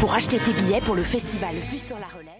pour acheter tes billets pour le festival Vue sur la Relève.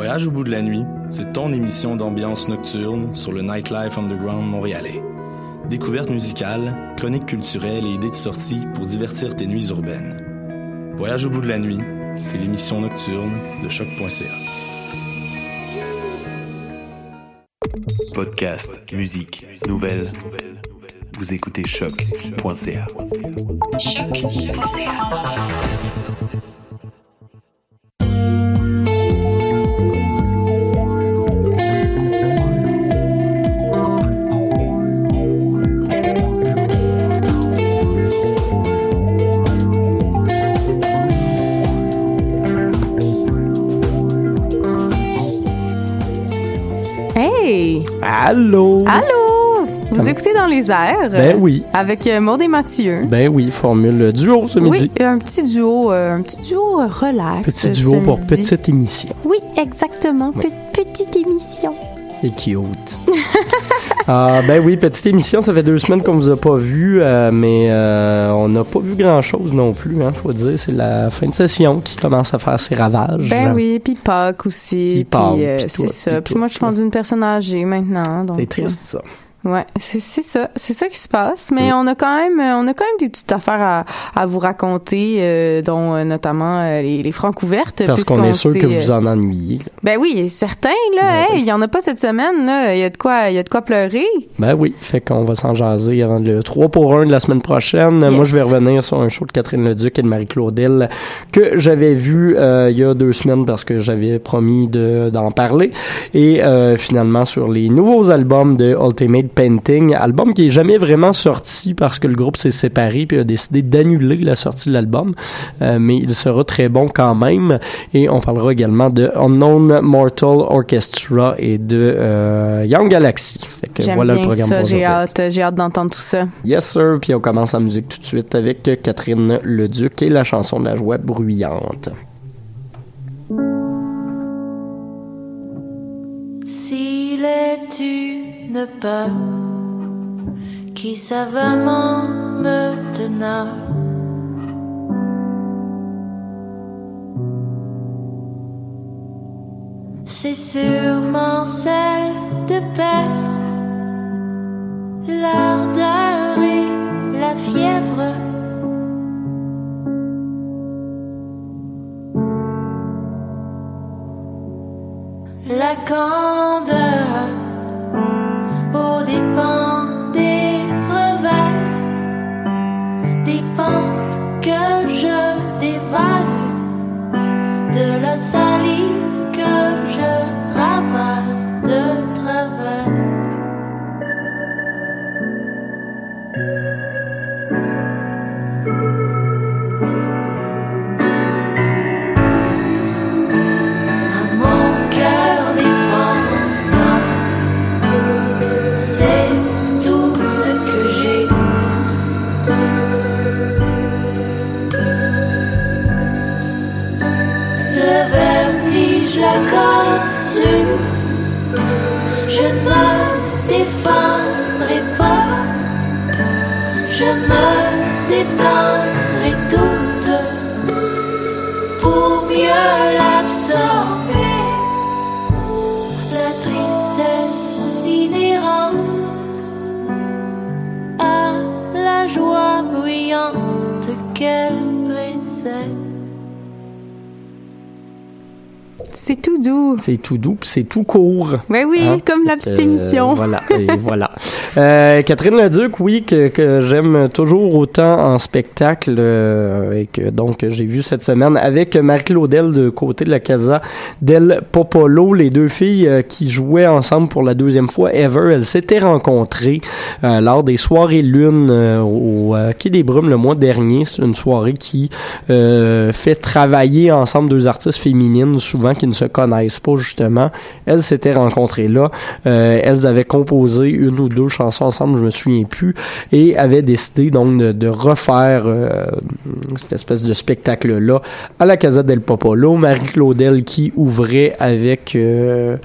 Voyage au bout de la nuit, c'est ton émission d'ambiance nocturne sur le Nightlife Underground montréalais. Découvertes musicales, chroniques culturelles et idées de sortie pour divertir tes nuits urbaines. Voyage au bout de la nuit, c'est l'émission nocturne de choc.ca. Podcast, musique, nouvelles. Vous écoutez choc.ca. Hey! Allô? Allô! Vous écoutez dans les airs? Ben oui. Avec euh, Maud et Mathieu. Ben oui, formule duo ce Oui, midi. un petit duo, euh, un petit duo euh, relax. Petit duo pour midi. petite émission. Oui, exactement. Oui. Pe- petite émission. Et cute. Ah, ben oui, petite émission, ça fait deux semaines qu'on vous a pas vu, euh, mais euh, on n'a pas vu grand-chose non plus, hein, faut dire. C'est la fin de session qui commence à faire ses ravages. Ben oui, puis Pâques aussi. Puis Pâques, euh, c'est ça. puis moi, je suis rendue une personne âgée maintenant. C'est triste, ça. Ouais, c'est ça, c'est ça qui se passe. Mais on a quand même, euh, on a quand même des petites affaires à, à vous raconter, euh, dont euh, notamment euh, les, les francs ouvertes. Parce qu'on est sûr que euh, vous en ennuyez. là. Ben oui, certain là. hey, il y en a pas cette semaine là. Il y a de quoi, il y a de quoi pleurer. Ben oui, fait qu'on va s'en jaser avant le 3 pour 1 de la semaine prochaine. Yes. Moi, je vais revenir sur un show de Catherine Leduc et de Marie-Claudel que j'avais vu euh, il y a deux semaines parce que j'avais promis de- d'en parler. Et euh, finalement, sur les nouveaux albums de Ultimate Painting, album qui est jamais vraiment sorti parce que le groupe s'est séparé puis a décidé d'annuler la sortie de l'album. Euh, mais il sera très bon quand même. Et on parlera également de Unknown Mortal Orchestra et de euh, Young Galaxy. Fait que voilà le bien programme ça. J'ai hâte, j'ai hâte d'entendre tout ça. Yes, sir. Puis on commence en musique tout de suite avec Catherine Leduc et la chanson de la joie bruyante. S'il est une peur qui savamment me tenait, c'est sûrement celle de perdre l'ardeur et la fièvre. La candeur au dépens des revers, des pentes que je dévale, de la salive que je ravale de travers. La casse. Je ne me défendrai pas. Je me C'est tout doux. C'est tout doux, c'est tout court. Ben oui, Hein? comme la petite que, émission. voilà, et voilà. Euh, Catherine Leduc, oui, que, que j'aime toujours autant en spectacle euh, et que donc j'ai vu cette semaine avec Marie-Claudel de côté de la Casa del Popolo, les deux filles euh, qui jouaient ensemble pour la deuxième fois ever. Elles s'étaient rencontrées euh, lors des soirées lune euh, au euh, Quai des Brumes le mois dernier. C'est une soirée qui euh, fait travailler ensemble deux artistes féminines souvent qui ne se connaissent pas justement. Elles s'étaient rencontrées là. Euh, elles avaient composé une ou deux chansons ensemble, je me souviens plus, et avaient décidé donc de, refaire euh, cette espèce de spectacle là à la Casa del Popolo. Marie Claudel qui ouvrait avec euh,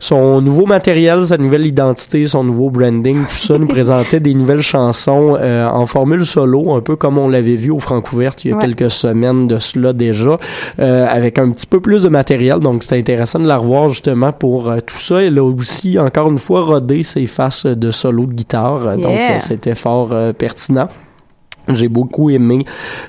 son nouveau matériel, sa nouvelle identité, son nouveau branding, tout ça nous présentait des nouvelles chansons euh, en formule solo, un peu comme on l'avait vu au Francouverte il y a Ouais. quelques semaines de cela déjà, euh, avec un petit peu plus de matériel. Donc c'était intéressant de la revoir justement pour euh, tout ça. Elle a aussi encore une fois rodé ses faces de solo de guitare, donc euh, c'était fort euh, pertinent. J'ai beaucoup aimé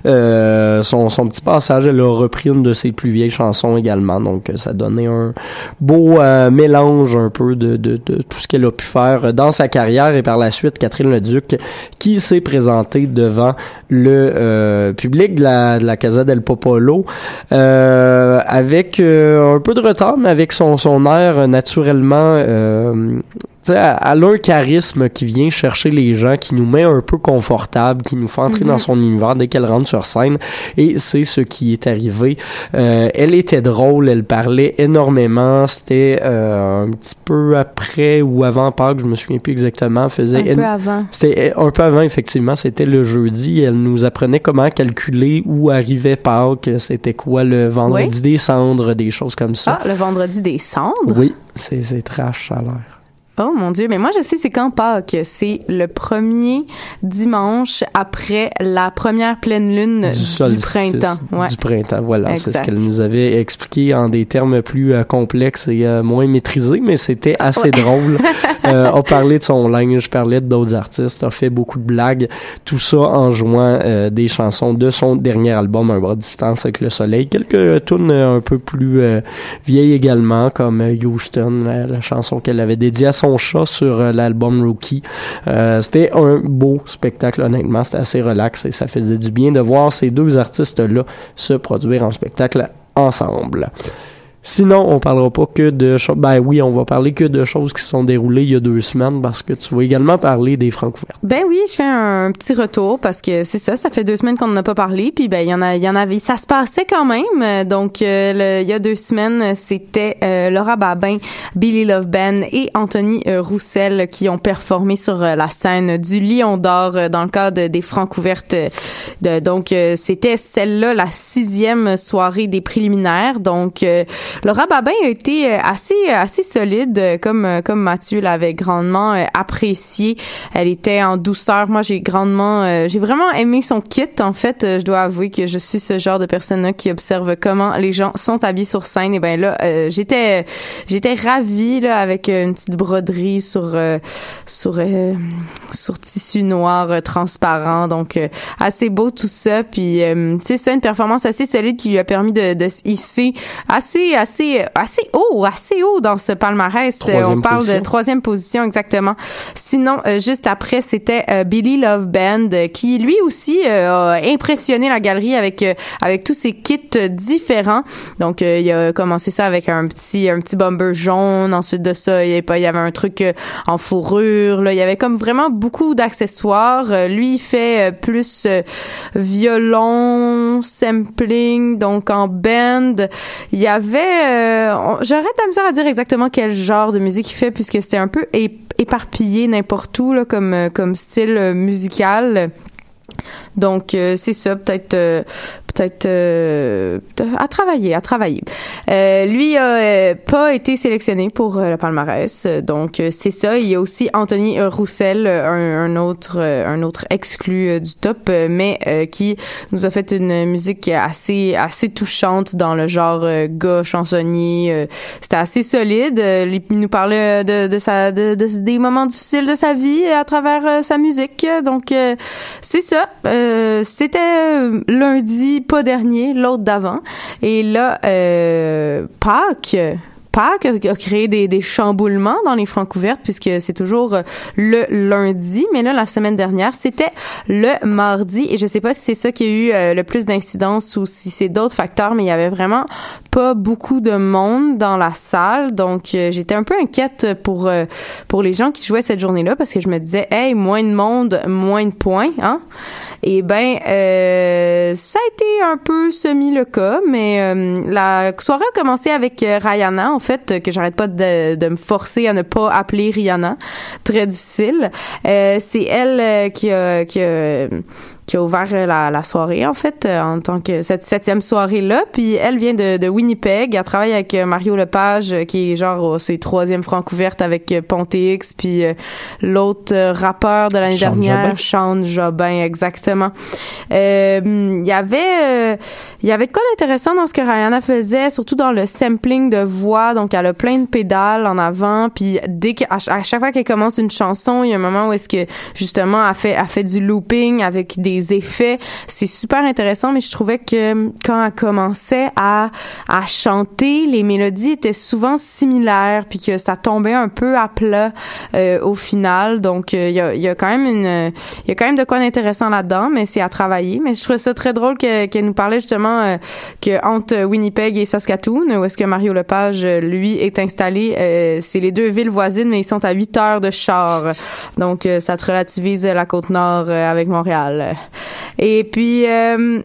euh, son, son petit passage. Elle a repris une de ses plus vieilles chansons également. Donc, euh, ça donnait un beau euh, mélange un peu de, de, de tout ce qu'elle a pu faire dans sa carrière. Et par la suite, Catherine Leduc, qui s'est présentée devant le euh, public de la, de la Casa del Popolo euh, avec euh, un peu de retard, mais avec son, son air naturellement... Euh, tu sais, elle a un charisme qui vient chercher les gens, qui nous met un peu confortable, qui nous fait entrer Mhm. dans son univers dès qu'elle rentre sur scène. Et c'est ce qui est arrivé. Euh, elle était drôle, elle parlait énormément. C'était euh, un petit peu après ou avant Pâques, je me souviens plus exactement. Elle faisait Un peu avant. c'était un peu avant, effectivement. C'était le jeudi. Elle nous apprenait comment calculer où arrivait Pâques. C'était quoi le vendredi Oui. des cendres, des choses comme ça. Ah, le vendredi des cendres? Oui, c'est c'est trash, ça a l'air. Oh mon Dieu, mais moi je sais c'est quand Pâques? C'est le premier dimanche après la première pleine lune du, printemps. Ouais. Du printemps, voilà. C'est ce qu'elle nous avait expliqué en des termes plus euh, complexes et euh, moins maîtrisés, mais c'était assez Ouais. drôle. Euh, on parlait de son linge, parlait d'autres artistes, a fait beaucoup de blagues. Tout ça en jouant euh, des chansons de son dernier album, Un bras de distance avec le soleil. Quelques tunes un peu plus vieilles également, comme Houston, la, la chanson qu'elle avait dédiée à son chat sur euh, l'album Rookie. Euh, c'était un beau spectacle, honnêtement. C'était assez relax et ça faisait du bien de voir ces deux artistes-là se produire en spectacle ensemble. Sinon, on parlera pas que de choses. Ben oui, on va parler que de choses qui se sont déroulées il y a deux semaines parce que tu vas également parler des Francouvertes. Ben oui, je fais un petit retour parce que c'est ça, ça fait deux semaines qu'on n'en a pas parlé, puis ben il y en a, il y en avait, ça se passait quand même. Donc euh, le- il y a deux semaines, c'était euh, Laura Babin, Billy Love Band et Anthony euh, Roussel qui ont performé sur euh, la scène du Lion d'Or euh, dans le cadre des Francouvertes. euh, de- donc c'était celle-là la sixième soirée des préliminaires. Donc Laura Babin a été euh, assez assez solide, euh, comme euh, comme Mathieu l'avait grandement euh, apprécié. Elle était en douceur. Moi, j'ai grandement, euh, j'ai vraiment aimé son kit. En fait, Euh, je dois avouer que je suis ce genre de personne-là qui observe comment les gens sont habillés sur scène. Et ben là, euh, j'étais j'étais ravie là avec euh, une petite broderie sur euh, sur euh, sur tissu noir euh, transparent. Donc euh, assez beau tout ça. Puis euh, tu sais, c'est une performance assez solide qui lui a permis de, de se hisser assez assez assez haut, assez haut dans ce palmarès. Euh, Troisième On parle position. de troisième position exactement. Sinon, euh, juste après, c'était euh, Billy Love Band qui lui aussi a impressionné la galerie avec avec tous ses kits différents. Donc il a commencé ça avec un petit un petit bomber jaune. Ensuite de ça, il y avait, un truc en fourrure. Là, il y avait comme vraiment beaucoup d'accessoires. Lui, il fait plus violon, sampling, donc en band. Il y avait, euh, j'aurais de la misère à dire exactement quel genre de musique il fait puisque c'était un peu éparpillé n'importe où là, comme euh, comme style euh, musical. Donc euh, c'est ça, peut-être euh, peut-être euh, à travailler à travailler. Euh, lui a euh, pas été sélectionné pour le palmarès, donc c'est ça. Il y a aussi Anthony Roussel, un, autre un autre exclu du top, mais qui nous a fait une musique assez assez touchante dans le genre gars chansonnier. C'était assez solide. Il nous parlait de, de sa de, des moments difficiles de sa vie à travers sa musique. Donc c'est ça. C'était lundi, pas dernier, l'autre d'avant. Et là, euh, Pâques, Pâques a créé des, des, chamboulements dans les francs couvertes puisque c'est toujours euh, le lundi, mais là la semaine dernière c'était le mardi. Et je sais pas si c'est ça qui a eu euh, le plus d'incidence ou si c'est d'autres facteurs, mais il y avait vraiment pas beaucoup de monde dans la salle, donc euh, j'étais un peu inquiète pour pour les gens qui jouaient cette journée-là parce que je me disais hey moins de monde, moins de points, hein. Et eh ben, euh, ça a été un peu semi le cas, mais euh, la soirée a commencé avec en fait, que j'arrête pas de, de, me forcer à ne pas appeler Rihanna. Très difficile. c'est elle qui a, qui a qui a ouvert la, la soirée en fait euh, en tant que cette septième soirée là puis elle vient de, de Winnipeg. Elle travaille avec euh, Mario Lepage euh, qui est genre oh, ses troisième francouverte avec Ponte X puis l'autre rappeur de l'année dernière Sean Jobin exactement. Il y avait il y avait de quoi d'intéressant dans ce que Rihanna faisait surtout dans le sampling de voix. Donc elle a plein de pédales en avant. Puis dès que à, chaque fois qu'elle commence une chanson il y a un moment où est-ce que justement elle fait elle fait du looping avec des effets. C'est super intéressant, mais je trouvais que quand elle commençait à, à chanter, les mélodies étaient souvent similaires, puis que ça tombait un peu à plat euh, au final. Donc, euh, il y, a, y, a, quand même une, il y a quand même de quoi d'intéressant là-dedans, mais c'est à travailler. Mais je trouvais ça très drôle qu'elle nous parlait justement euh, que entre Winnipeg et Saskatoon, où est-ce que Mario Lepage, lui, est installé, c'est les deux villes voisines, mais ils sont à 8 heures de char. Donc, ça te relativise la côte nord avec Montréal. Et puis, euh,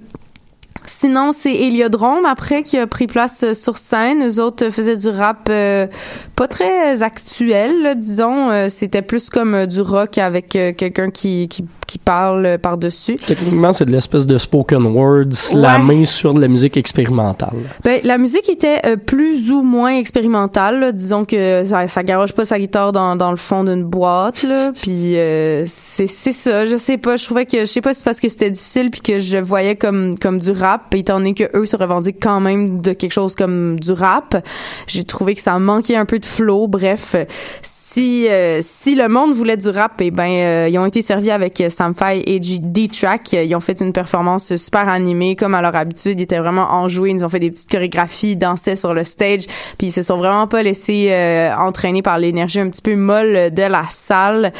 Sinon, c'est Héliodrome après qui a pris place euh, sur scène. Eux autres faisaient du rap euh, pas très actuel, disons. C'était plus comme du rock avec quelqu'un qui, qui, parle par-dessus. Techniquement, c'est de l'espèce de spoken words, la main sur de la musique expérimentale. Ben, la musique était plus ou moins expérimentale. Disons que ça, ça garoche pas sa guitare dans, dans le fond d'une boîte. Là. Puis c'est ça, je sais pas. Je trouvais que, je sais pas si c'est parce que c'était difficile puis que je voyais comme, comme du rap étant donné que eux se revendiquent quand même de quelque chose comme du rap. J'ai trouvé que ça manquait un peu de flow. Bref, si euh, si le monde voulait du rap, eh ben euh, ils ont été servis avec Sam Fay et D-Track. Ils ont fait une performance super animée comme à leur habitude. Ils étaient vraiment enjoués. Ils ont fait des petites chorégraphies, dansaient sur le stage, puis ils se sont vraiment pas laissés euh, entraîner par l'énergie un petit peu molle de la salle.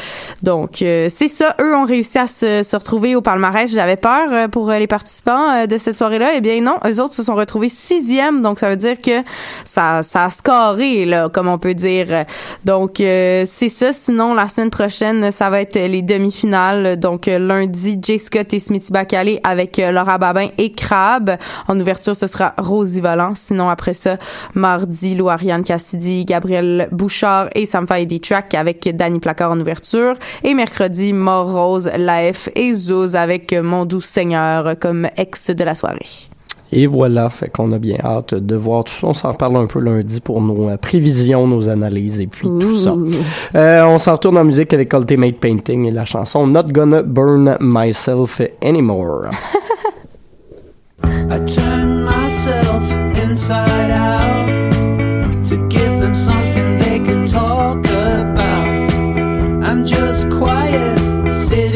Donc c'est ça. Eux ont réussi à se, se retrouver au palmarès. J'avais peur pour les participants de cette soirée là eh bien non, eux autres se sont retrouvés sixième, donc ça veut dire que ça, ça a scoré, là, comme on peut dire. Donc, euh, c'est ça. Sinon, la semaine prochaine, ça va être les demi-finales. Donc, euh, lundi, Jay Scott et Smithy Bacalé avec euh, Laura Babin et Crab. En ouverture, ce sera Rosie Volant. Sinon, après ça, mardi, Lou Ariane Cassidy, Gabriel Bouchard et Samfa et Track avec Danny Placard en ouverture. Et mercredi, Mort Rose, Laef et Zouz avec Mon Doux Seigneur comme ex de la soirée. Et voilà, fait qu'on a bien hâte de voir tout ça. On s'en parle un peu lundi pour nos euh, prévisions, nos analyses et puis tout ça. Euh, on s'en retourne en musique avec Ultimate Painting et la chanson Not Gonna Burn Myself Anymore. I turn myself inside out to give them something they can talk about. I'm just quiet, sitting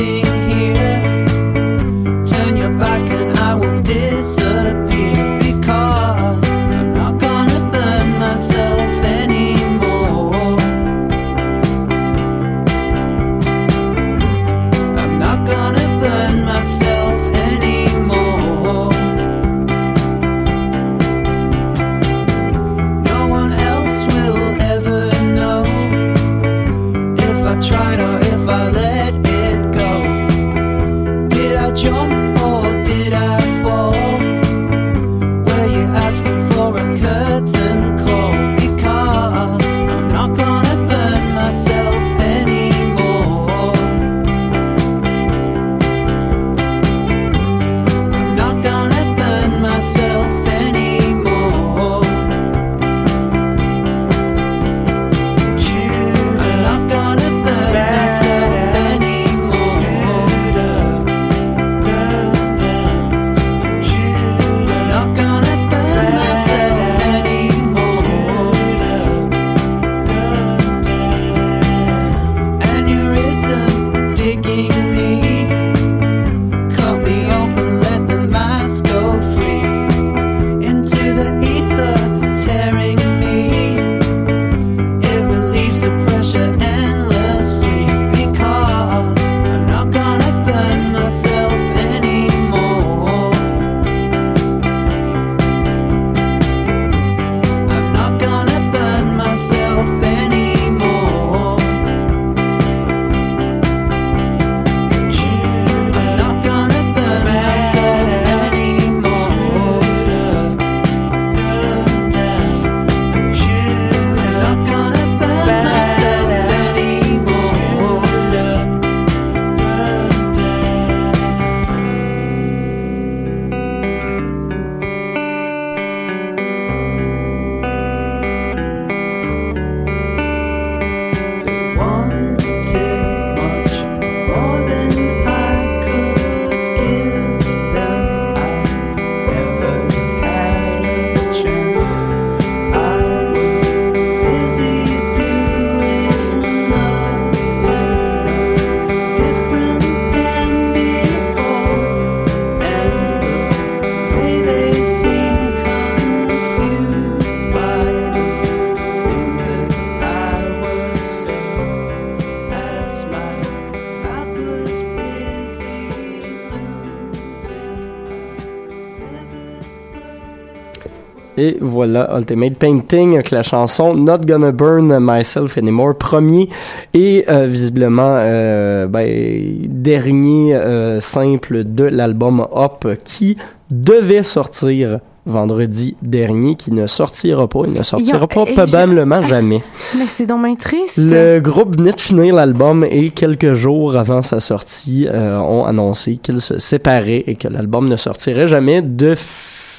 Et voilà, Ultimate Painting avec la chanson Not Gonna Burn Myself Anymore, premier et euh, visiblement euh, ben, dernier euh, simple de l'album Hop qui devait sortir vendredi dernier qui ne sortira pas. Il ne sortira pas probablement jamais. Mais c'est dommage triste. Le groupe venait de finir l'album et quelques jours avant sa sortie euh, ont annoncé qu'ils se séparaient et que l'album ne sortirait jamais de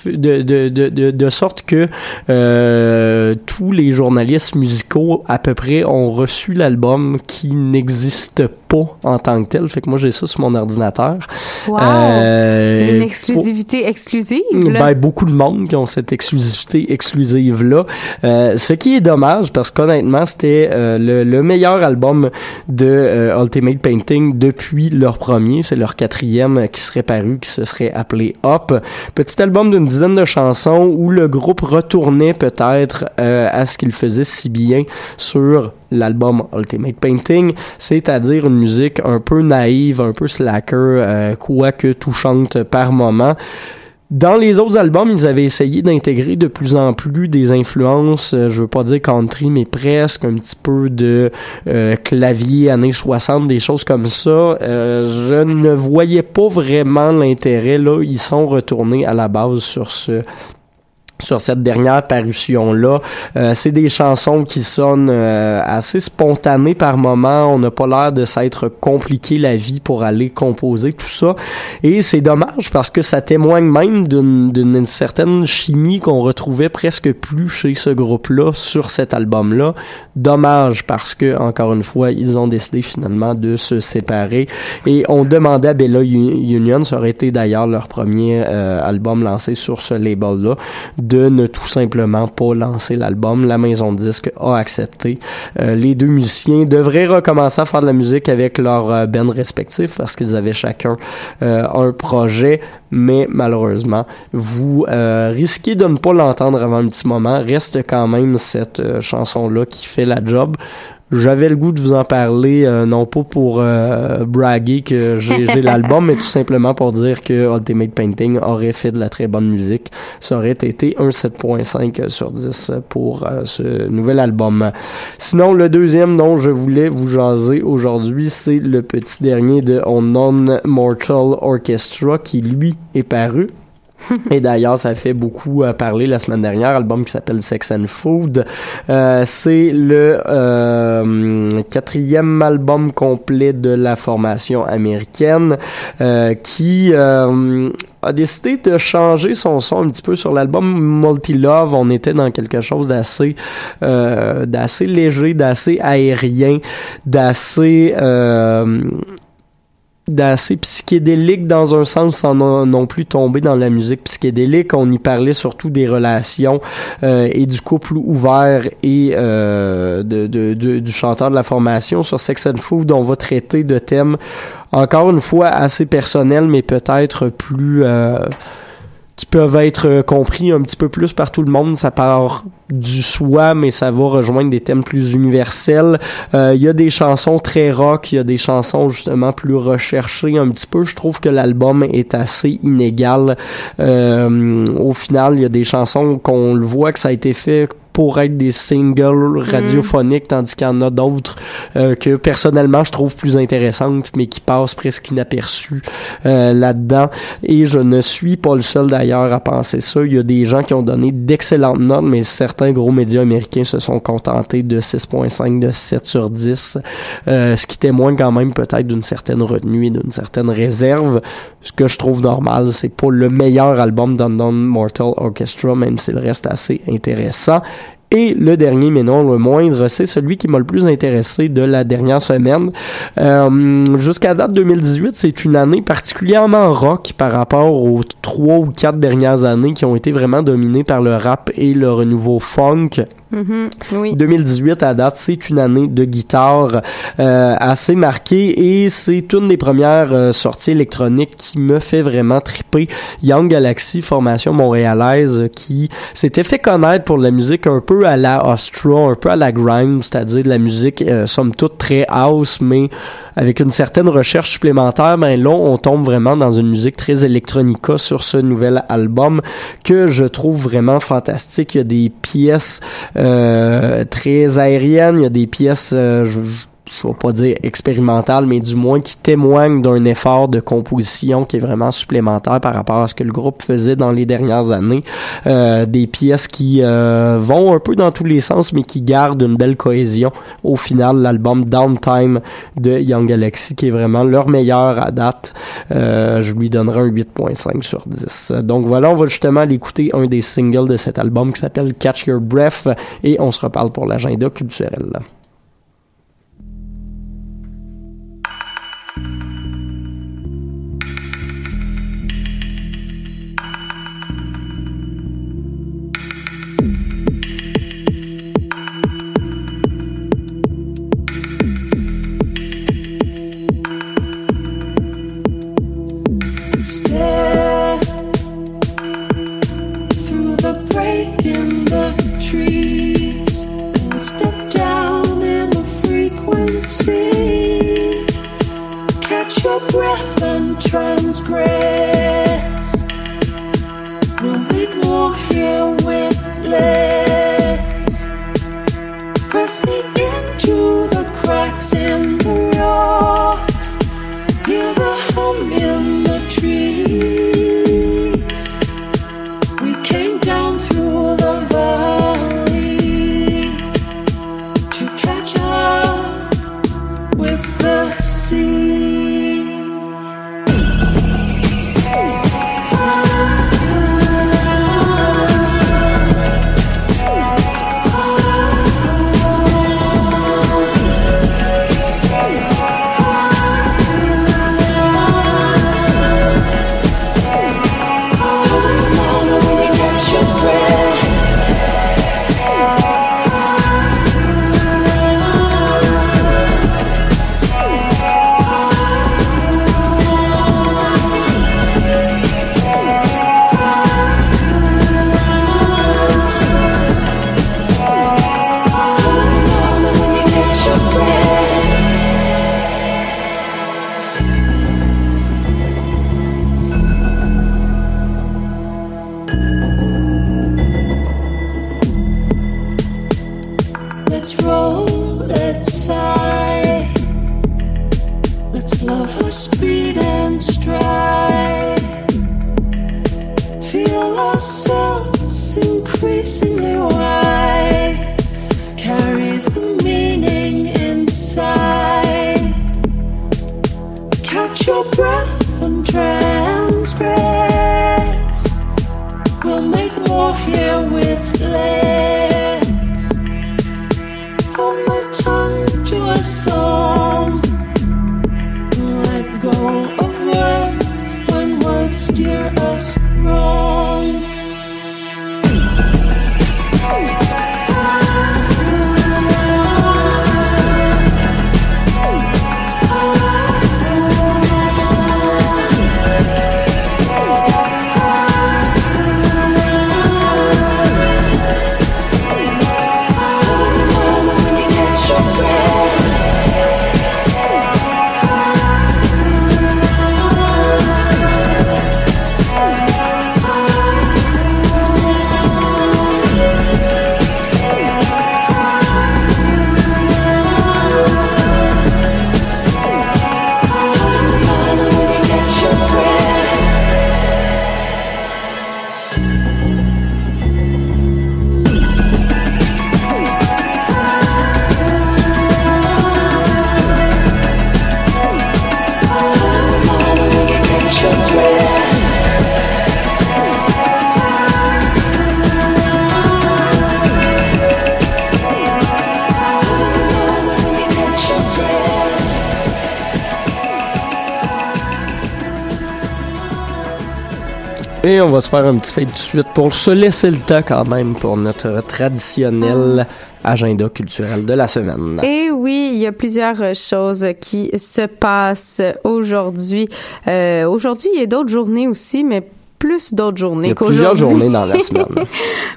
de, de, de, de, sorte que euh, tous les journalistes musicaux à peu près ont reçu l'album qui n'existe pas en tant que tel. Fait que moi j'ai ça sur mon ordinateur. Wow. Euh, Une exclusivité exclusive. Ben, beaucoup de monde qui ont cette exclusivité exclusive là. Euh, ce qui est dommage parce qu'honnêtement c'était le, le, meilleur album de Ultimate Painting depuis leur premier. C'est leur quatrième qui serait paru, qui se serait appelé Up. Petit album d'une de chansons où le groupe retournait peut-être euh, à ce qu'il faisait si bien sur l'album Ultimate Painting, c'est-à-dire une musique un peu naïve, un peu slacker, euh, quoique touchante par moment. Dans les autres albums, ils avaient essayé d'intégrer de plus en plus des influences, euh, je veux pas dire country, mais presque un petit peu de euh, clavier années 60, des choses comme ça. Euh, je ne voyais pas vraiment l'intérêt. Là, ils sont retournés à la base sur ce sur cette dernière parution-là. Euh, c'est des chansons qui sonnent euh, assez spontanées par moment. On n'a pas l'air de s'être compliqué la vie pour aller composer tout ça. Et c'est dommage parce que ça témoigne même d'une certaine chimie qu'on retrouvait presque plus chez ce groupe-là sur cet album-là. Dommage parce que, encore une fois, ils ont décidé finalement de se séparer. Et on demandait à Bella Union, ça aurait été d'ailleurs leur premier euh, album lancé sur ce label-là, de ne tout simplement pas lancer l'album. La maison de disque a accepté. Euh, les deux musiciens devraient recommencer à faire de la musique avec leurs euh, bands respectifs parce qu'ils avaient chacun euh, un projet, mais malheureusement, vous risquez de ne pas l'entendre avant un petit moment. Reste quand même cette chanson-là qui fait la job j'avais le goût de vous en parler, euh, non pas pour euh, braguer que j'ai l'album, mais tout simplement pour dire que Ultimate Painting aurait fait de la très bonne musique. Ça aurait été un 7.5 sur 10 pour euh, ce nouvel album. Sinon, le deuxième dont je voulais vous jaser aujourd'hui, c'est le petit dernier de On Mortal Orchestra qui, lui, est paru et d'ailleurs, ça fait beaucoup euh, parler la semaine dernière, album qui s'appelle Sex and Food. Euh, c'est le euh, quatrième album complet de la formation américaine euh, qui euh, a décidé de changer son son un petit peu sur l'album Multi Love. On était dans quelque chose d'assez d'assez léger, d'assez aérien, d'assez d'assez psychédélique dans un sens sans non, plus tomber dans la musique psychédélique. On y parlait surtout des relations euh, et du couple ouvert et euh, de, du chanteur de la formation. Sur Sex and Food, on va traiter de thèmes encore une fois assez personnels, mais peut-être plus... Euh, qui peuvent être euh, compris un petit peu plus par tout le monde. Ça part du soi, mais ça va rejoindre des thèmes plus universels. Euh, il y a des chansons très rock, il y a des chansons justement plus recherchées un petit peu. Je trouve que l'album est assez inégal. Euh, au final, il y a des chansons qu'on le voit que ça a été fait pour être des singles radiophoniques, tandis qu'il y en a d'autres euh, que personnellement je trouve plus intéressantes, mais qui passent presque inaperçues euh, là-dedans. Et je ne suis pas le seul d'ailleurs à penser ça. Il y a des gens qui ont donné d'excellentes notes, mais certains gros médias américains se sont contentés de 6.5, de 7 sur 10, euh, ce qui témoigne quand même peut-être d'une certaine retenue et d'une certaine réserve. Ce que je trouve normal, c'est pas le meilleur album d'Unknown Mortal Orchestra, même s'il reste assez intéressant. Et le dernier, mais non le moindre, c'est celui qui m'a le plus intéressé de la dernière semaine. Euh, Jusqu'à date 2018, c'est une année particulièrement rock par rapport aux trois ou quatre dernières années qui ont été vraiment dominées par le rap et le renouveau funk. Mm-hmm. oui. 2018 à date, c'est une année de guitare euh, assez marquée et c'est une des premières euh, sorties électroniques qui me fait vraiment triper. Young Galaxy, formation montréalaise qui s'était fait connaître pour la musique un peu à la Ostra, un peu à la grime, c'est-à-dire de la musique euh, somme toute très house, mais avec une certaine recherche supplémentaire, ben là, on tombe vraiment dans une musique très électronica sur ce nouvel album que je trouve vraiment fantastique. Il y a des pièces euh, très aériennes, il y a des pièces, euh, vais pas dire expérimental, mais du moins qui témoigne d'un effort de composition qui est vraiment supplémentaire par rapport à ce que le groupe faisait dans les dernières années. Euh, des pièces qui euh, vont un peu dans tous les sens, mais qui gardent une belle cohésion. Au final, l'album Downtime de Young Galaxy, qui est vraiment leur meilleur à date, euh, je lui donnerai un 8.5 sur 10. Donc voilà, on va justement aller écouter un des singles de cet album qui s'appelle Catch Your Breath et on se reparle pour l'agenda culturel. Et on va se faire un petit fait tout de suite pour se laisser le temps quand même pour notre traditionnel agenda culturel de la semaine. Et oui, il y a plusieurs choses qui se passent aujourd'hui. Euh, aujourd'hui, il y a d'autres journées aussi, mais plus d'autres journées Il y a qu'aujourd'hui. plusieurs journées dans la semaine.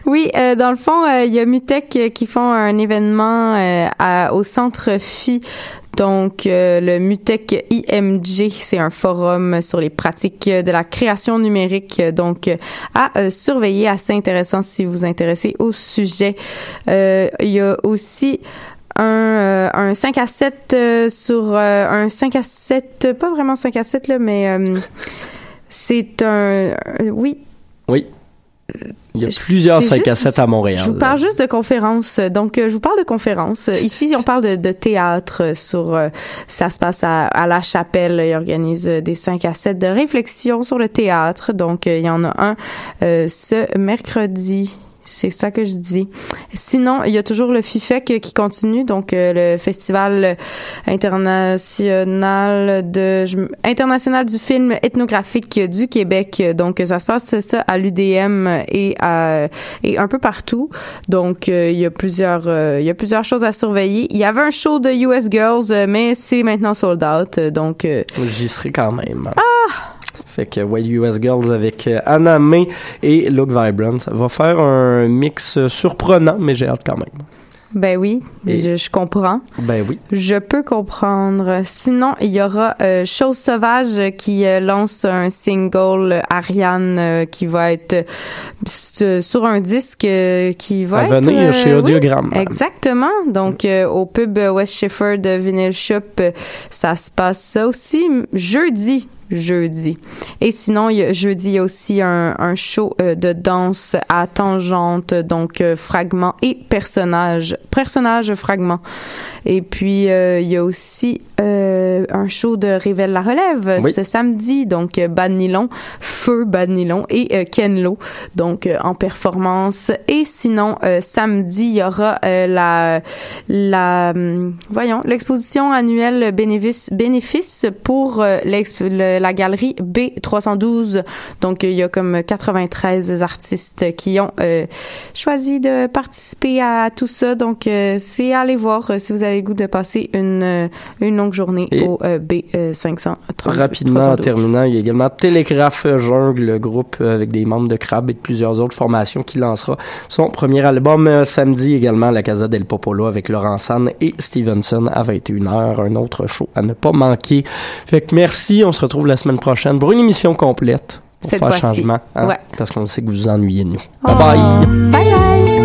oui, euh, dans le fond, euh, il y a Mutec qui font un événement euh, à- au centre Phi Donc, euh, le Mutec IMG, c'est un forum sur les pratiques de la création numérique. Donc, à euh, surveiller, assez intéressant si vous vous intéressez au sujet. Euh, il y a aussi un, un 5 à 7 euh, sur un 5 à 7, pas vraiment 5 à 7 là, mais c'est un oui. Oui. Il y a plusieurs C'est 5 à juste- 7 à Montréal. Je vous parle juste de conférences. Donc, euh, je vous parle de conférences. Ici, on parle de, de théâtre euh, sur... euh, ça se passe à, à La Chapelle. Ils organisent des 5 à 7 de réflexion sur le théâtre. Donc, il y en a un euh, ce mercredi. C'est ça que je dis. Sinon, il y a toujours le FIFEC qui continue, donc euh, le Festival international de je- international du film ethnographique du Québec. Donc ça se passe ça à l'UDM et à et un peu partout. Donc euh, il y a plusieurs euh, il y a plusieurs choses à surveiller. Il y avait un show de US Girls, euh, mais c'est maintenant sold out. euh, Donc euh, J'y serai quand même. Ah! Fait que ouais, US Girls avec euh, Anna May et Look Vibrant. Ça va faire un mix surprenant, mais j'ai hâte quand même. ben oui, Et- je, je comprends. Ben oui. Je peux comprendre. Sinon, il y aura euh, Chose Sauvage qui euh, lance un single euh, Ariane euh, qui va être sur un disque qui va À être venir chez oui, Audiogramme. exactement. Donc euh, au pub West Sheffer de Vinyl Shop, ça se passe ça aussi jeudi jeudi. Et sinon, il y a, jeudi, il y a aussi un, un show euh, de danse à tangente, donc euh, fragments et personnages. Personnages, fragments. Et puis, euh, il y a aussi euh, un show de Révèle la Relève Oui. ce samedi, donc Bad Nylon, Feu Bad Nylon et euh, Ken Lo, donc en performance. Et sinon, samedi, il y aura euh, la, la, hum, voyons, l'exposition annuelle bénéfice, bénéfice pour euh, l'exp- le- la galerie B312. Donc, il y a comme 93 artistes qui ont euh, choisi de participer à tout ça. Donc, euh, c'est à aller voir euh, si vous avez le goût de passer une, une longue journée Et- au euh, B530. Rapidement, en terminant, il y a également Télégraphe Jungle, le groupe avec des membres de Crab et de plusieurs autres formations qui lancera son premier album euh, samedi également à la Casa del Popolo avec Laurent San et Stevenson à 21h. Un autre show à ne pas manquer. Fait que merci, on se retrouve la semaine prochaine pour une émission complète. Pour Cette faire changement. hein, Ouais. Parce qu'on sait que vous vous ennuyez de nous. Oh. Bye bye! Bye bye!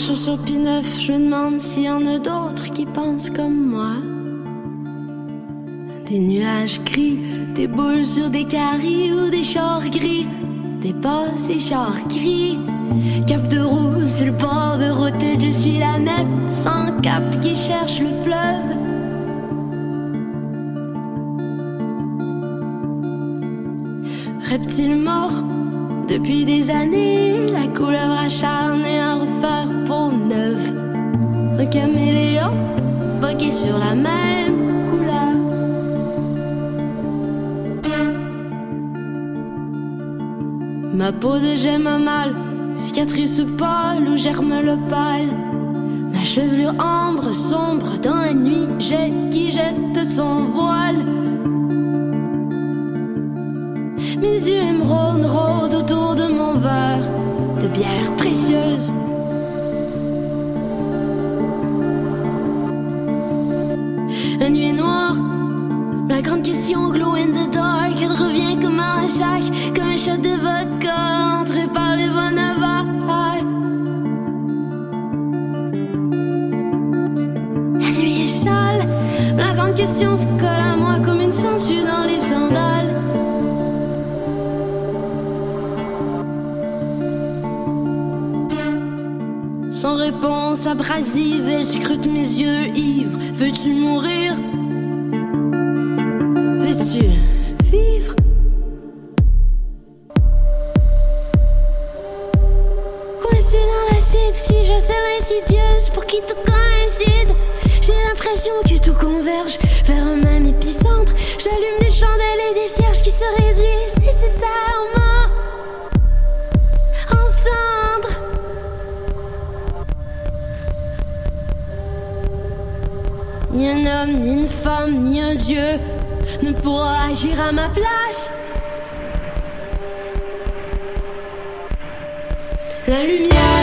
Sur P9, je demande s'il y en a d'autres qui pensent comme moi. Des nuages gris, des boules sur des carrés ou des chars gris. Des passes et chars gris. Cap de roue sur le bord de route, je suis la nef sans cap qui cherche le fleuve. Reptile mort depuis des années, la couleuvre acharnée à refaire pour neuf. Un caméléon bogué sur la même couleur. Ma peau de gemme mal, cicatrice pâle où germe le pâle. Ma chevelure ambre sombre dans la nuit, j'ai qui jette son voile. Mes yeux émeraudes rôdent autour de mon verre de bière précieuse. La nuit est noire, la grande question glow in the dark. Elle revient comme un sac, comme un shot de vodka entré par les navales. La nuit est sale, la grande question se colle réponse abrasive, elle scrute mes yeux ivres. Veux-tu mourir? Dieu ne pourra agir à ma place. La lumière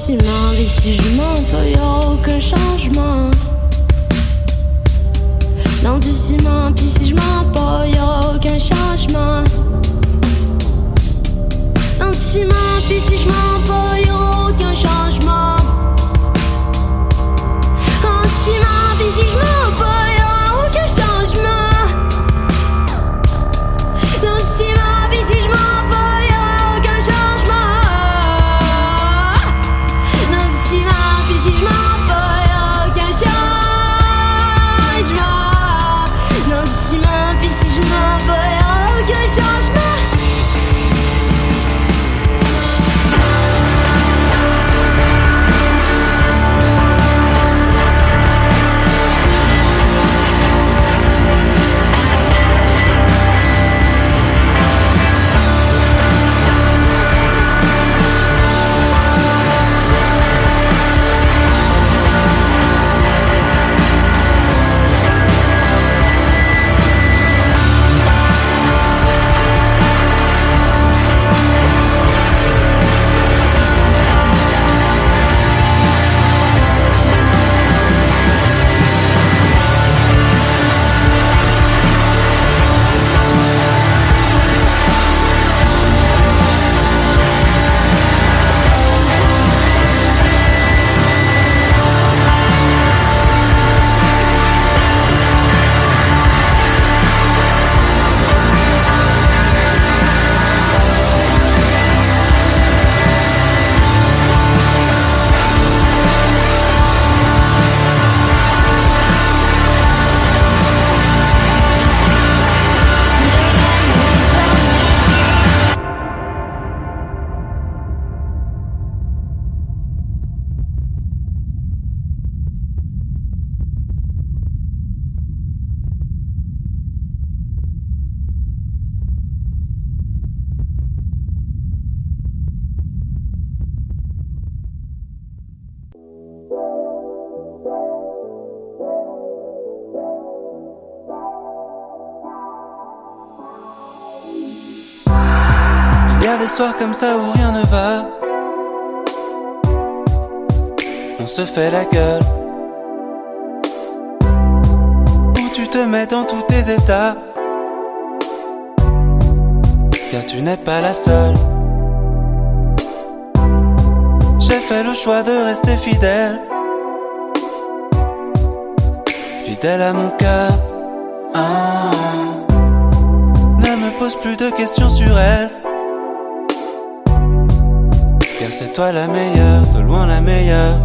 Ciment, et si je monte, il y aura aucun changement. Dans du ciment, puis si je il y aura aucun changement. Dans du ciment, puis si je il y aura aucun changement soirs comme ça où rien ne va. On se fait la gueule. Où tu te mets dans tous tes états. Car tu n'es pas la seule. J'ai fait le choix de rester fidèle. Fidèle à mon cœur. Ah. Ne me pose plus de questions sur elle. Car c'est toi la meilleure, de loin la meilleure?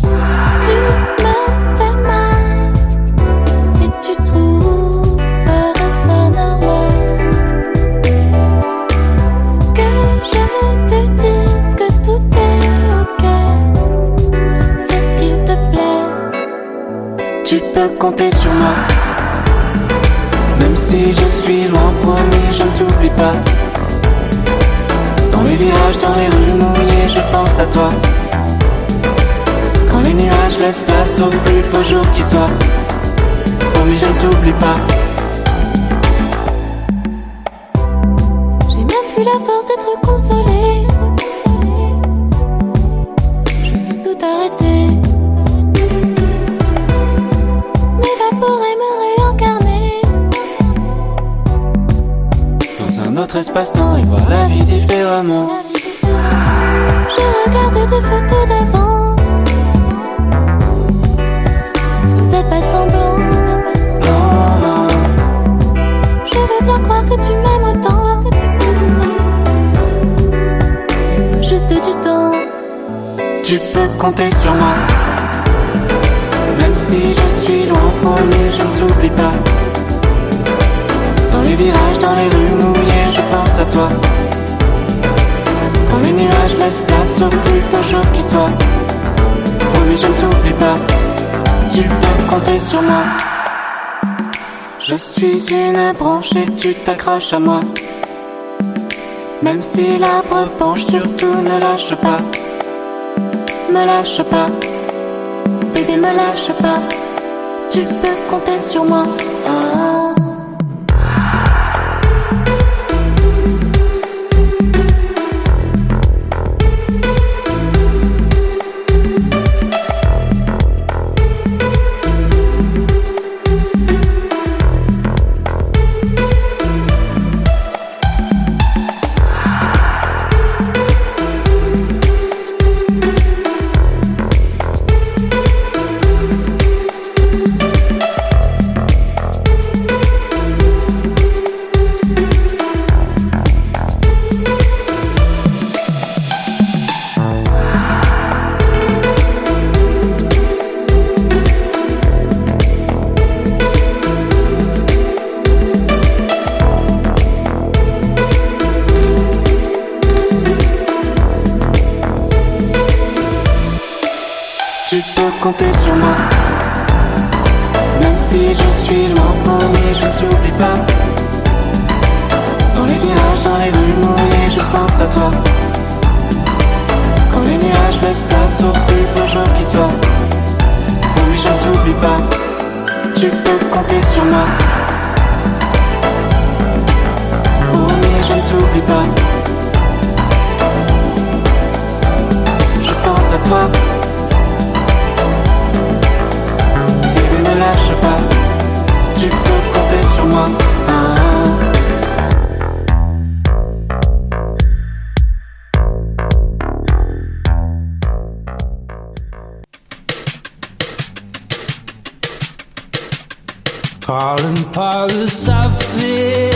Tu me fais mal et tu trouverais ça normal que je te dise que tout est ok. Fais ce qu'il te plaît. Tu peux compter sur moi. Même si je suis loin, promis, je ne t'oublie pas. Les virages, dans les rues mouillées, je pense à toi. Quand les nuages laissent place au plus beau jour qui soit. Promis, je ne t'oublie pas. J'ai même plus la force d'être consolée. Espace-temps et voir la vie différemment. Je regarde des photos d'avant. Faisais pas semblant. Non, non, Je veux bien croire que tu m'aimes autant. Laisse-moi juste du temps? tu peux compter sur moi. Même si je suis loin, promis, je ne t'oublie pas. Dans les virages, dans les rues toi. Quand les nuages laissent place au plus beau jour qui soit. Promis, je ne t'oublie pas. Tu peux compter sur moi. Je suis une branche et tu t'accroches à moi. Même si l'arbre penche, surtout ne lâche pas. Me lâche pas. Bébé, me lâche pas. Tu peux compter sur moi. Ah. Peux compter sur moi. Même si je suis loin, promis, je t'oublie pas. Dans les virages, dans les rues mouillées, je pense à toi. Quand les nuages laissent place au plus beau jour qui soit. Promis, je t'oublie pas. Tu peux compter sur moi. Promis, je ne t'oublie pas. Je pense à toi. Pas. Tu peux compter sur moi. Ah. Calling Paula something.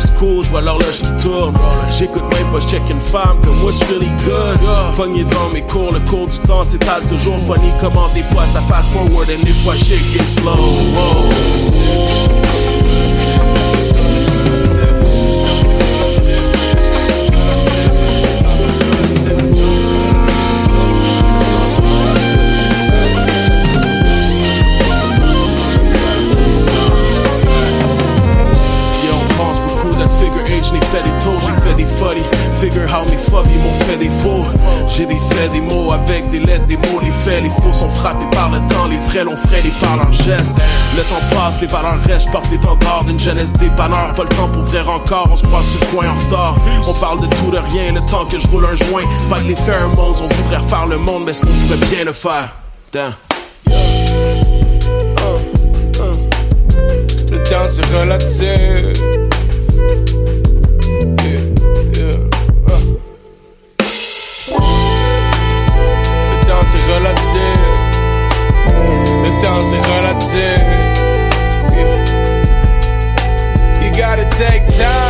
West vois l'horloge qui tourne. J'écoute même pas, check une femme comme what's really good. Pogné dans mes cours, le cours du temps s'étale toujours. Funny comment des fois ça fast forward and des fois shit gets slow. Whoa. temps passe, les valeurs restent, portent l'étendard d'une jeunesse dépanneur. Pas le temps pour vrai encore, on se croise sur le coin en retard. On parle de tout, de rien, le temps que je roule un joint. Fight les pheromones, on voudrait refaire le monde, mais est-ce qu'on pourrait bien le faire? Uh, uh. Uh. Le temps c'est relatif. Le temps c'est relatif. Le temps c'est relatif. gotta take time.